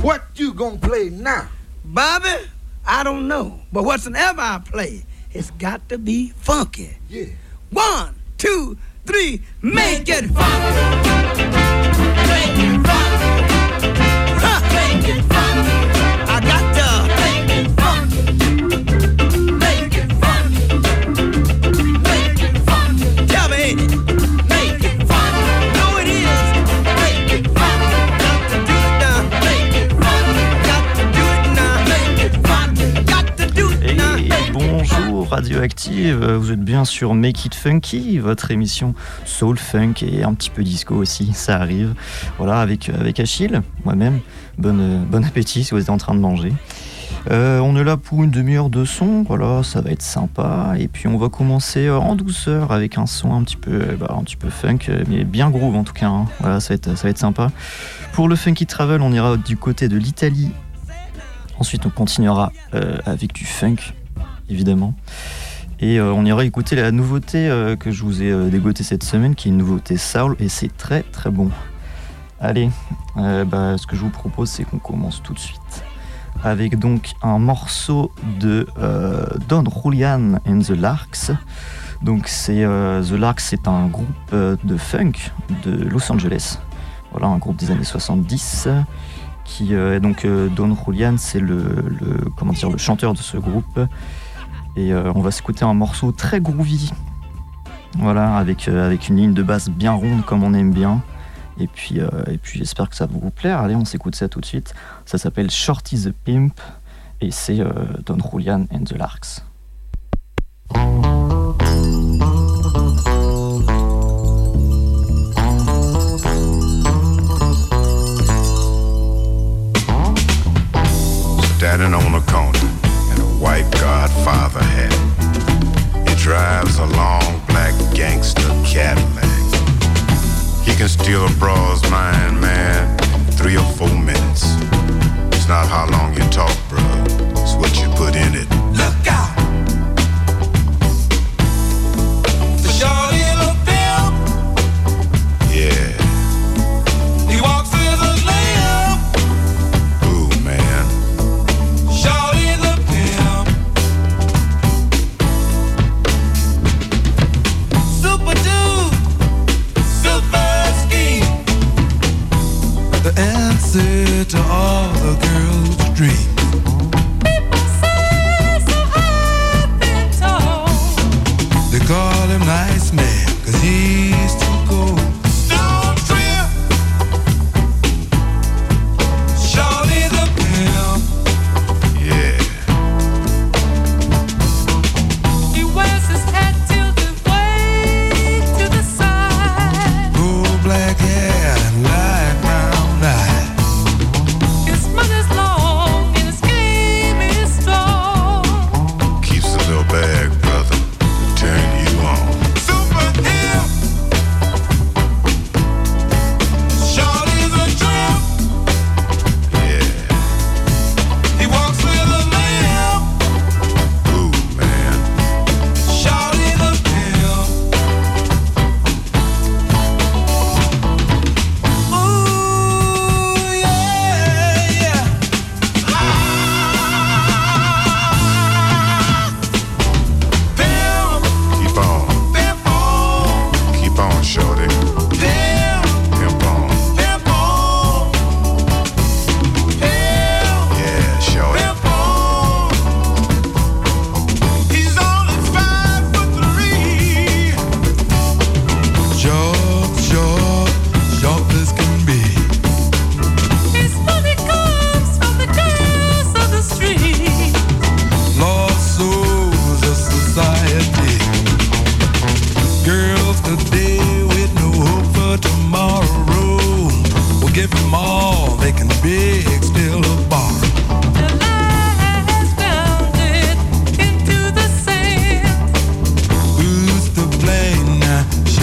What you gonna play now? Bobby, I don't know. But whatsoever I play, it's got to be funky. Yeah. One, two, three, make it funky. Make it funky. Huh. Make it funky. Radioactive, vous êtes bien sur Make It Funky, votre émission soul funk et un petit peu disco aussi, ça arrive. Voilà, avec, avec Achille, moi-même, bon, bon appétit si vous êtes en train de manger. Euh, on est là pour une demi-heure de son, voilà, ça va être sympa. Et puis on va commencer euh, en douceur avec un son un petit peu, euh, bah, un petit peu funk, euh, mais bien groove en tout cas. hein. Voilà, ça va, être, ça va être sympa. Pour le Funky Travel, on ira du côté de l'Italie. Ensuite, on continuera euh, avec du funk, évidemment. Et euh, on ira écouter la nouveauté euh, que je vous ai euh, dégotée cette semaine, qui est une nouveauté soul, et c'est très très bon. Allez, bah, ce que je vous propose, c'est qu'on commence tout de suite avec donc un morceau de Don Julian and the Larks. Donc c'est The Larks, c'est un groupe de funk de Los Angeles. Voilà, un groupe des années 70 qui est donc Don Julian, c'est le, le- comment dire le chanteur de ce groupe. Et euh, on va s'écouter un morceau très groovy. Voilà, avec, euh, avec une ligne de basse bien ronde comme on aime bien. Et puis, euh, et puis j'espère que ça va vous plaire. Allez, on s'écoute ça tout de suite. Ça s'appelle Shorty the Pimp et c'est Don Julian and the Larks.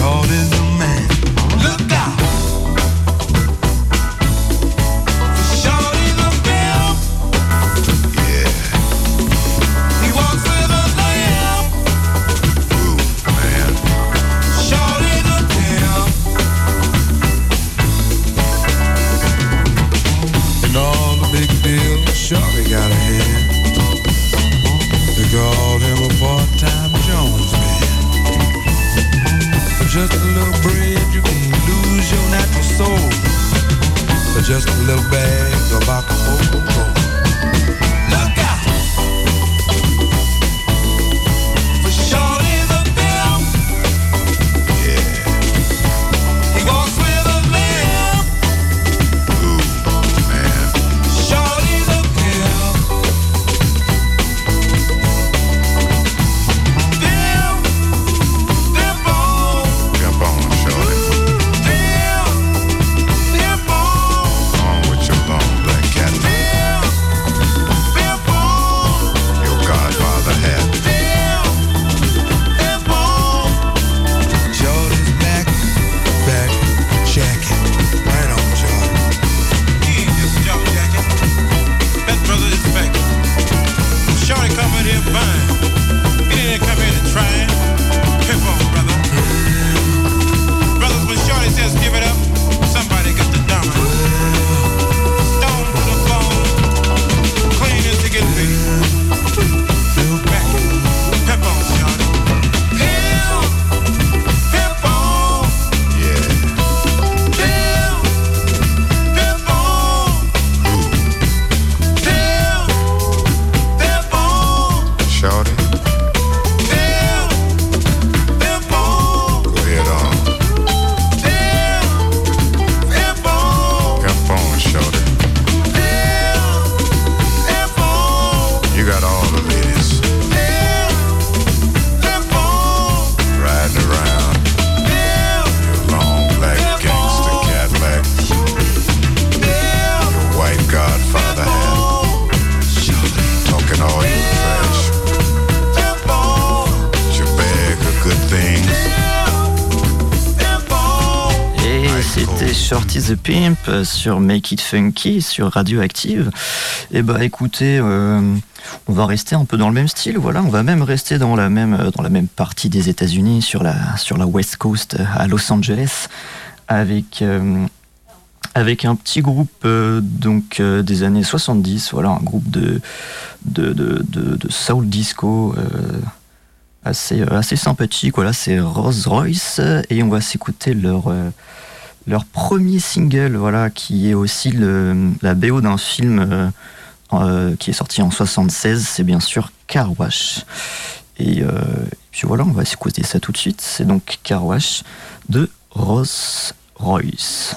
holding in the Pimp euh, sur Make It Funky sur Radioactive. Et bah écoutez, euh, on va rester un peu dans le même style, voilà, on va même rester dans la même, euh, dans la même partie des États-Unis, sur la, sur la West Coast à Los Angeles, avec, avec un petit groupe donc, des années 70, voilà, un groupe de, de, de, de, soul disco. assez, assez sympathique. Voilà, c'est Rolls Royce et on va s'écouter leur, leur premier single, voilà, qui est aussi la BO d'un film euh, euh, qui est sorti en 76. C'est bien sûr Car Wash. Et euh, puis voilà, on va s'écouter ça tout de suite. C'est donc Car Wash de Rolls Royce.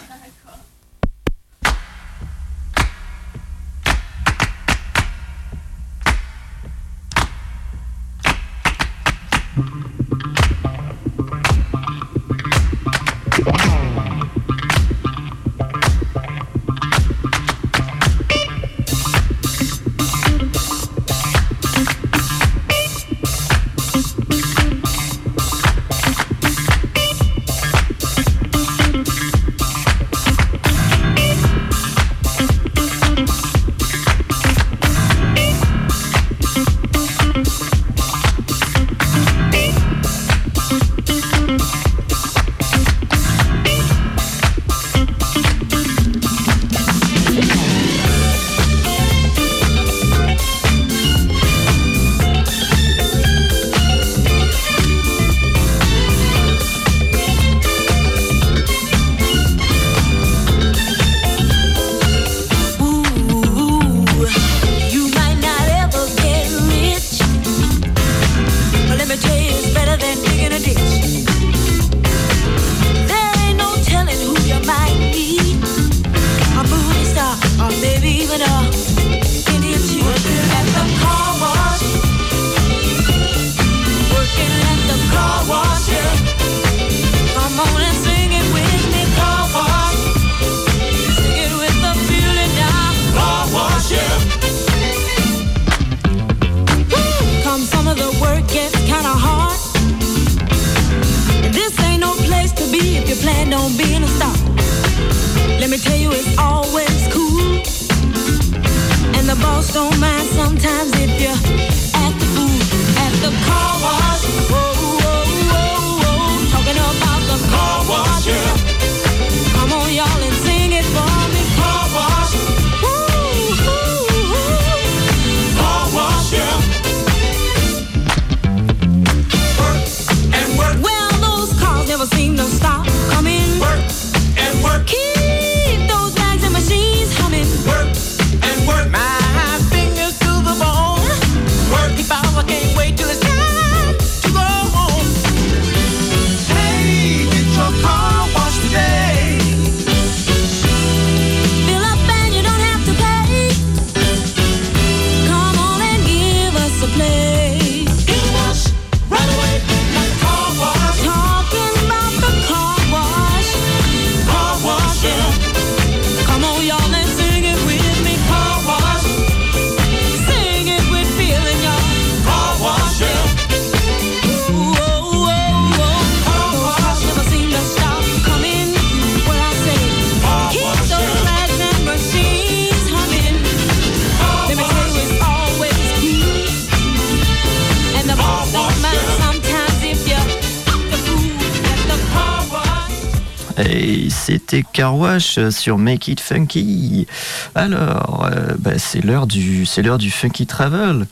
C'était Carwash sur Make It Funky. Alors, euh, bah, c'est l'heure du, c'est l'heure du Funky Travel.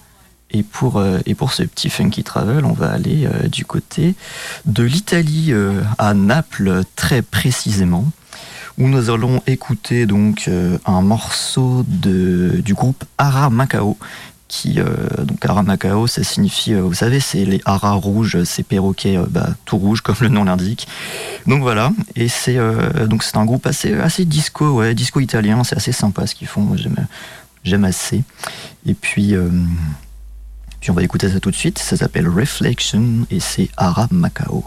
Et pour, euh, et pour ce petit Funky Travel, on va aller euh, du côté de l'Italie, à Naples très précisément, où nous allons écouter donc un morceau de, du groupe Ara Macao. Qui, euh, donc Ara Macao, ça signifie, euh, vous savez, c'est les haras rouges, ces perroquets euh, bah, tout rouges comme le nom l'indique. Donc voilà, et c'est donc c'est un groupe assez assez disco, ouais, disco italien, c'est assez sympa ce qu'ils font, j'aime assez. Et puis puis on va écouter ça tout de suite, ça s'appelle Reflection et c'est Ara Macao.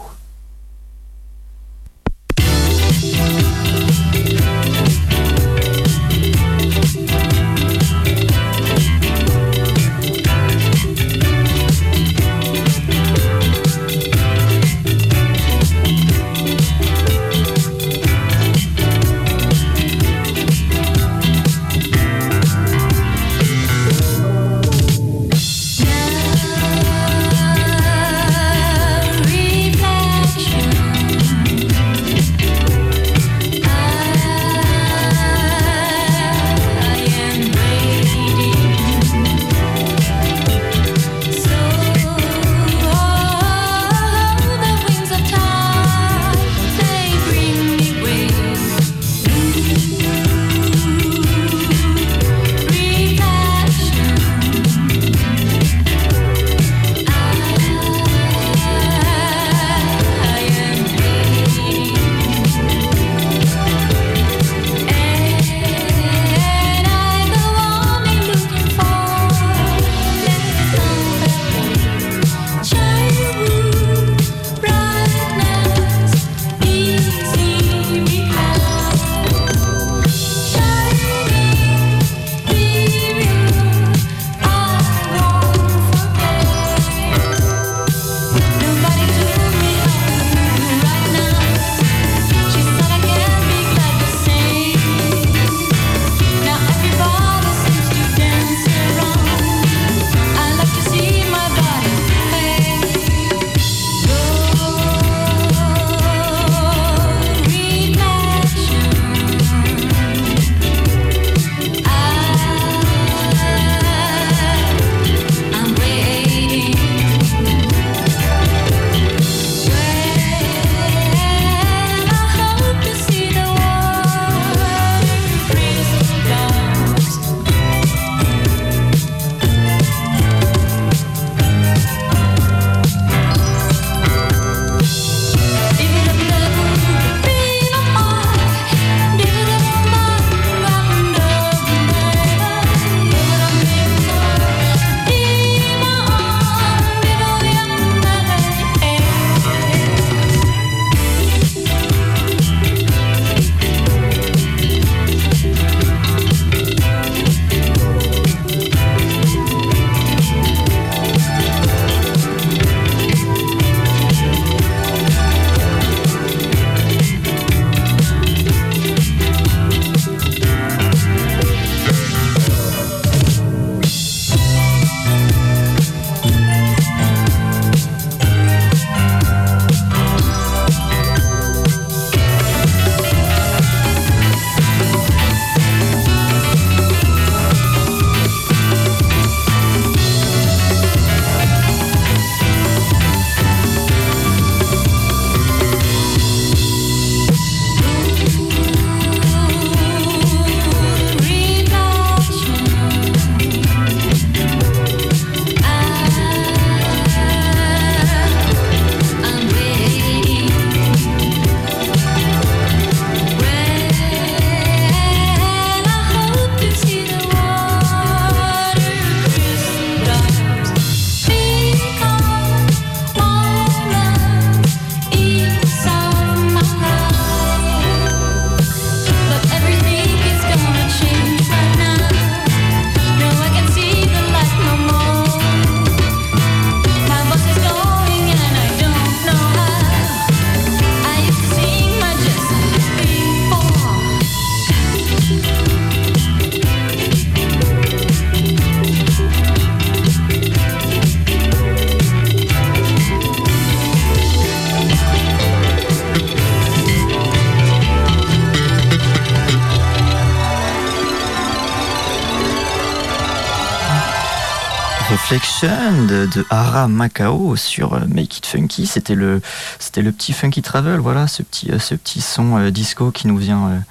De, Hara Macao sur euh, Make It Funky. C'était le, c'était le petit Funky Travel, voilà, ce petit, euh, son euh, disco qui nous vient,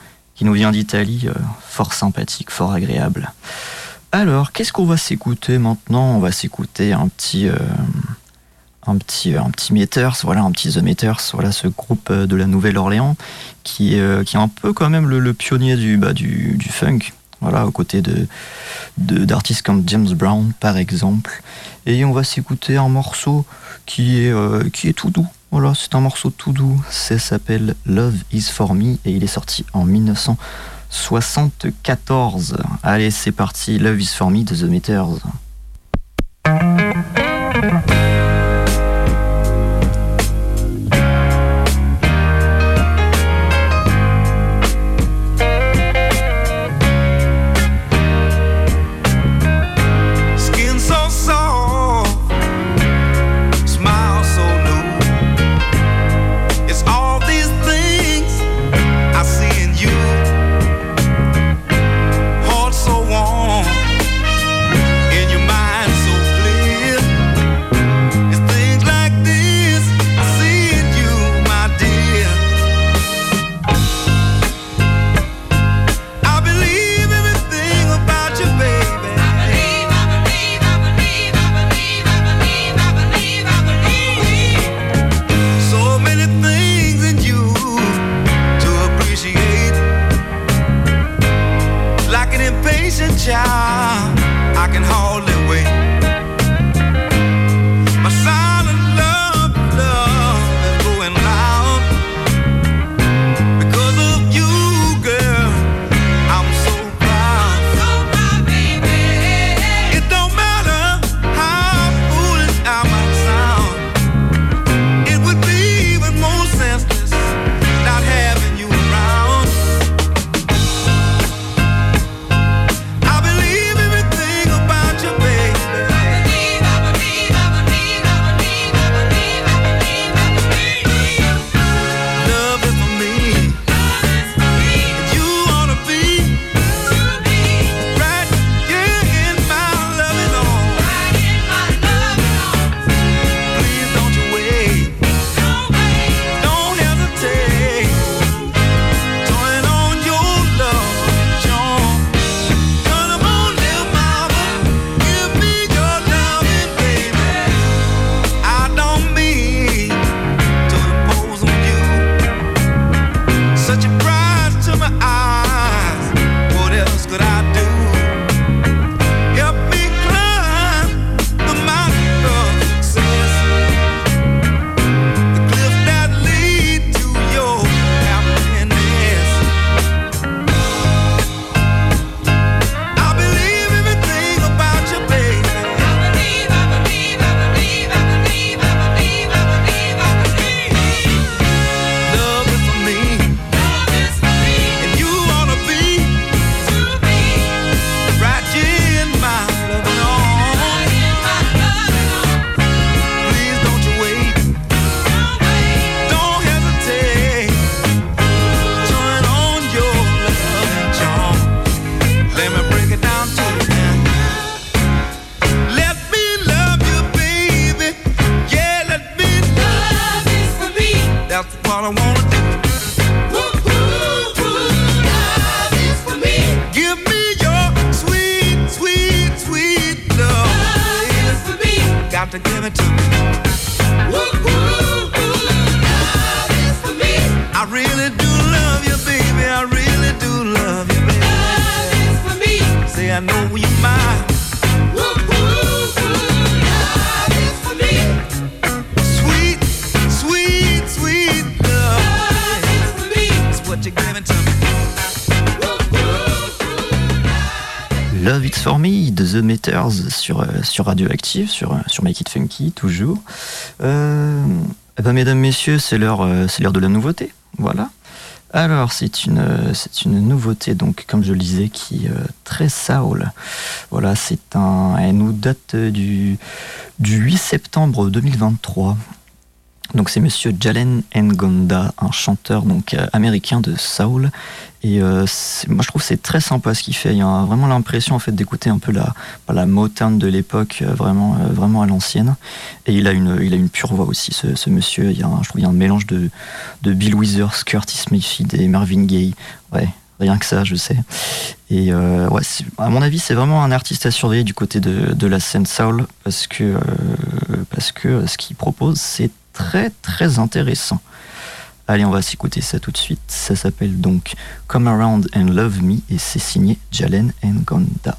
d'Italie, fort sympathique, fort agréable. Alors, qu'est-ce qu'on va s'écouter maintenant? On va s'écouter un petit, un petit, Meters, voilà, un petit The Meters, voilà, ce groupe de la Nouvelle-Orléans qui, qui est un peu quand même le, pionnier bah, du, du funk. Voilà, aux côtés d'artistes comme James Brown par exemple. Et on va s'écouter un morceau qui est, euh, qui est tout doux. Voilà, c'est un morceau tout doux. Ça s'appelle Love is for me et il est sorti en 1974. Allez, c'est parti. Love is for me de The Meters. Love Me de The Meters sur, euh, sur Radioactive, sur, euh, sur Make It Funky, toujours. Euh, eh ben, mesdames, messieurs, c'est l'heure de la nouveauté. Voilà. Alors, c'est une, une nouveauté, donc, comme je le disais, qui est très soul. Voilà, c'est un. Elle nous date du, du 8 septembre 2023. Donc c'est Monsieur Jalen Ngonda, un chanteur donc euh, américain de soul. Et euh, moi je trouve c'est très sympa ce qu'il fait. Il y a vraiment l'impression en fait d'écouter un peu la, bah, la Motown de l'époque, euh, vraiment, vraiment à l'ancienne. Et il a une, il a une pure voix aussi, ce, monsieur. Il y a un, je trouve y a un mélange de, de Bill Withers, Curtis Mayfield et Marvin Gaye. Ouais, rien que ça, je sais. Et ouais, à mon avis, c'est vraiment un artiste à surveiller du côté de, de la scène soul parce que, parce que ce qu'il propose, c'est très très intéressant. Allez, on va s'écouter ça tout de suite. Ça s'appelle donc Come Around and Love Me et c'est signé Jalen Ngonda.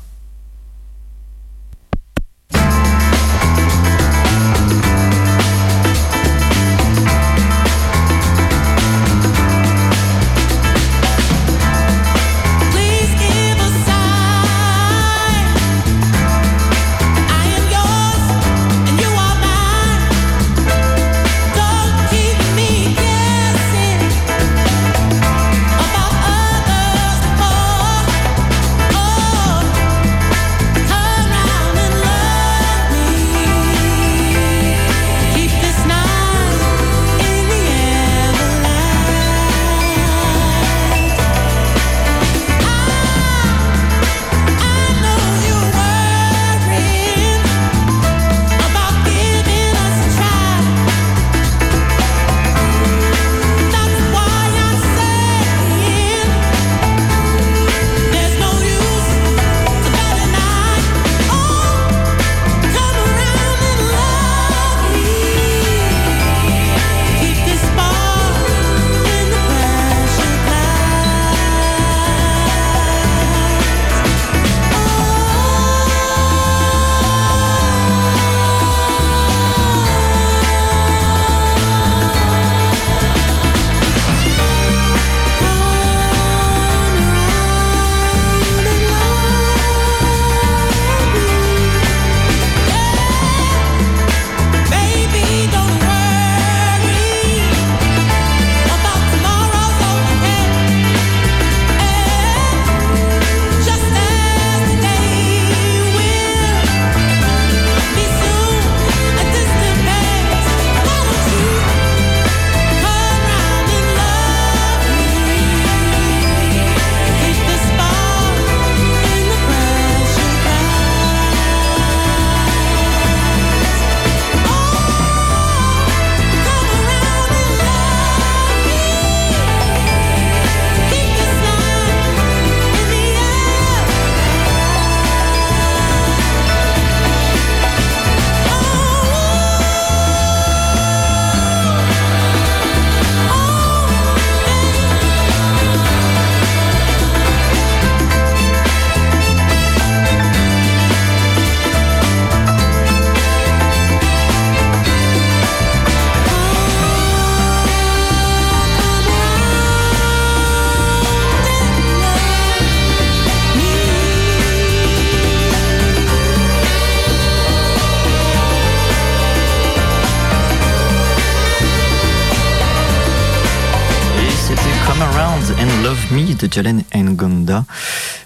Jalen Ngonda,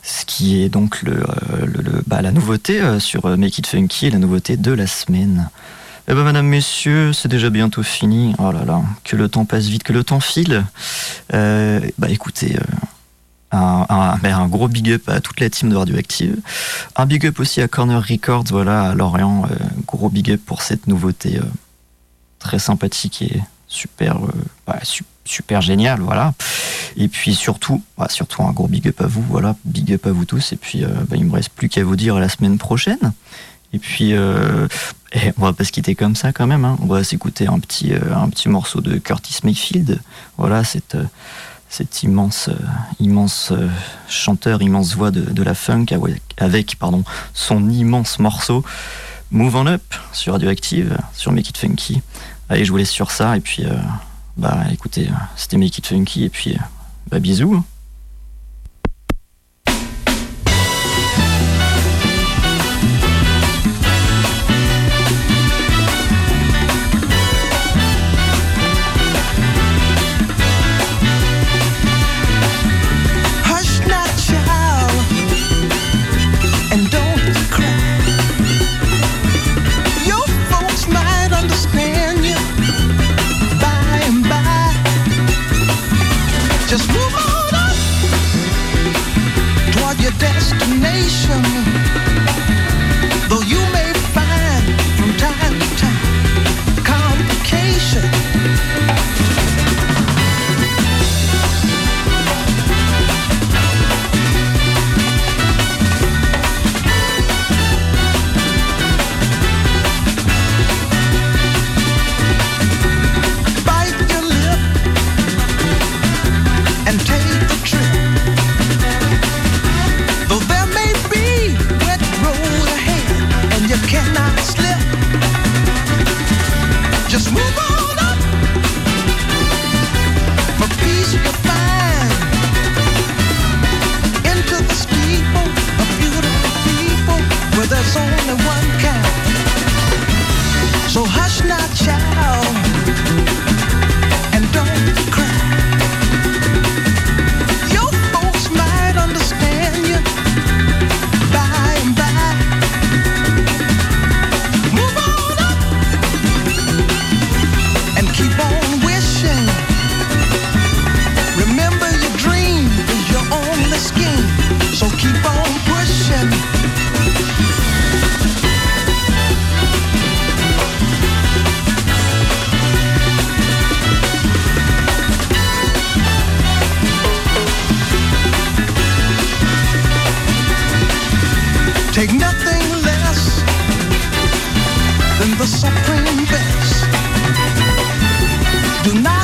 ce qui est donc le, euh, bah, la nouveauté euh, sur euh, Make It Funky, la nouveauté de la semaine. Eh ben, madame, messieurs, c'est déjà bientôt fini. Oh là là, que le temps passe vite, que le temps file. Bah écoutez, un, un- ben, un gros big up à toute la team de Radioactive. Un big up aussi à Corner Records, voilà, à Lorient. gros big up pour cette nouveauté très sympathique et super, bah, su- super géniale, voilà. Et puis surtout, bah, surtout un gros big up à vous, voilà, big up à vous tous. Et puis, euh, bah, il me reste plus qu'à vous dire à la semaine prochaine. Et puis, euh, eh, on va pas se quitter comme ça quand même. hein. On va s'écouter un petit, euh, un petit morceau de Curtis Mayfield. Voilà, cette, euh, cet immense, euh, immense chanteur, immense voix de, de la funk avec, avec, pardon, son immense morceau Move On Up sur Radioactive, sur Make It Funky. Allez, je vous laisse sur ça et puis, bah écoutez, euh, c'était Make It Funky et puis, euh, bah bisous. The supreme best. Do not